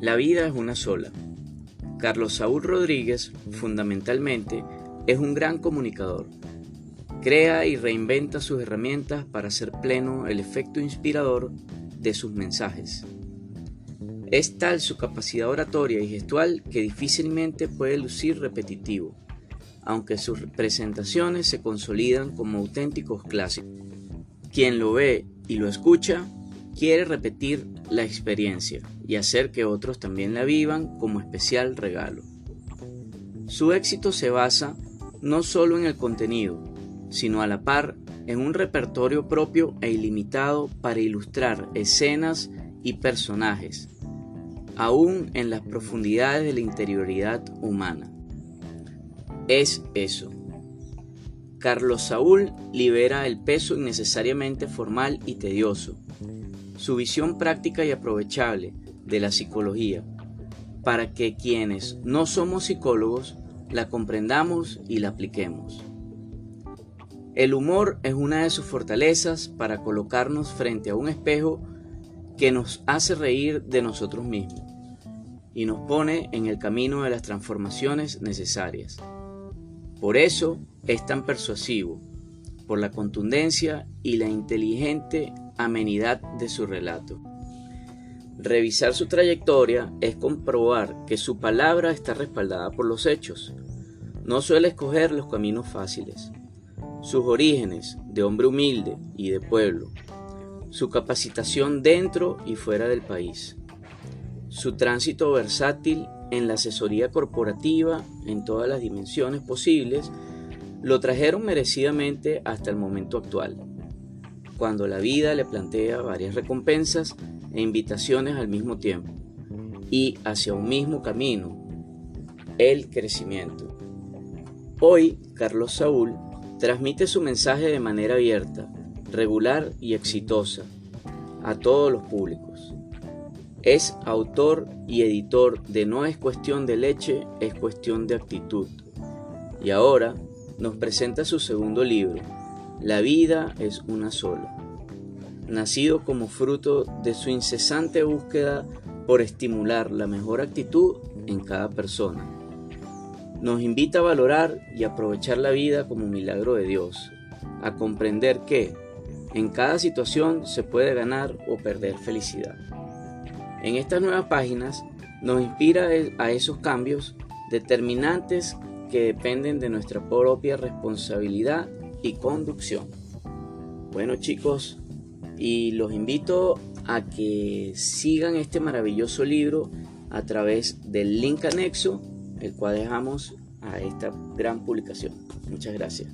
La vida es una sola. Carlos Saúl Rodríguez, fundamentalmente, es un gran comunicador. Crea y reinventa sus herramientas para hacer pleno el efecto inspirador de sus mensajes. Es tal su capacidad oratoria y gestual que difícilmente puede lucir repetitivo, aunque sus presentaciones se consolidan como auténticos clásicos. Quien lo ve y lo escucha quiere repetir la experiencia y hacer que otros también la vivan como especial regalo. Su éxito se basa no solo en el contenido, sino a la par en un repertorio propio e ilimitado para ilustrar escenas y personajes, aún en las profundidades de la interioridad humana. Es eso. Carlos Saúl libera el peso innecesariamente formal y tedioso, su visión práctica y aprovechable de la psicología, para que quienes no somos psicólogos la comprendamos y la apliquemos. El humor es una de sus fortalezas para colocarnos frente a un espejo que nos hace reír de nosotros mismos y nos pone en el camino de las transformaciones necesarias. Por eso es tan persuasivo, por la contundencia y la inteligente amenidad de su relato. Revisar su trayectoria es comprobar que su palabra está respaldada por los hechos. No suele escoger los caminos fáciles. Sus orígenes de hombre humilde y de pueblo. Su capacitación dentro y fuera del país. Su tránsito versátil en la asesoría corporativa en todas las dimensiones posibles lo trajeron merecidamente hasta el momento actual cuando la vida le plantea varias recompensas e invitaciones al mismo tiempo y hacia un mismo camino, el crecimiento. Hoy, Carlos Saúl transmite su mensaje de manera abierta, regular y exitosa a todos los públicos. Es autor y editor de No es cuestión de leche, es cuestión de actitud. Y ahora nos presenta su segundo libro, la vida es una sola, nacido como fruto de su incesante búsqueda por estimular la mejor actitud en cada persona. Nos invita a valorar y aprovechar la vida como milagro de Dios, a comprender que en cada situación se puede ganar o perder felicidad. En estas nuevas páginas nos inspira a esos cambios determinantes que dependen de nuestra propia responsabilidad y conducción. Bueno chicos, y los invito a que sigan este maravilloso libro a través del link anexo, el cual dejamos a esta gran publicación. Muchas gracias.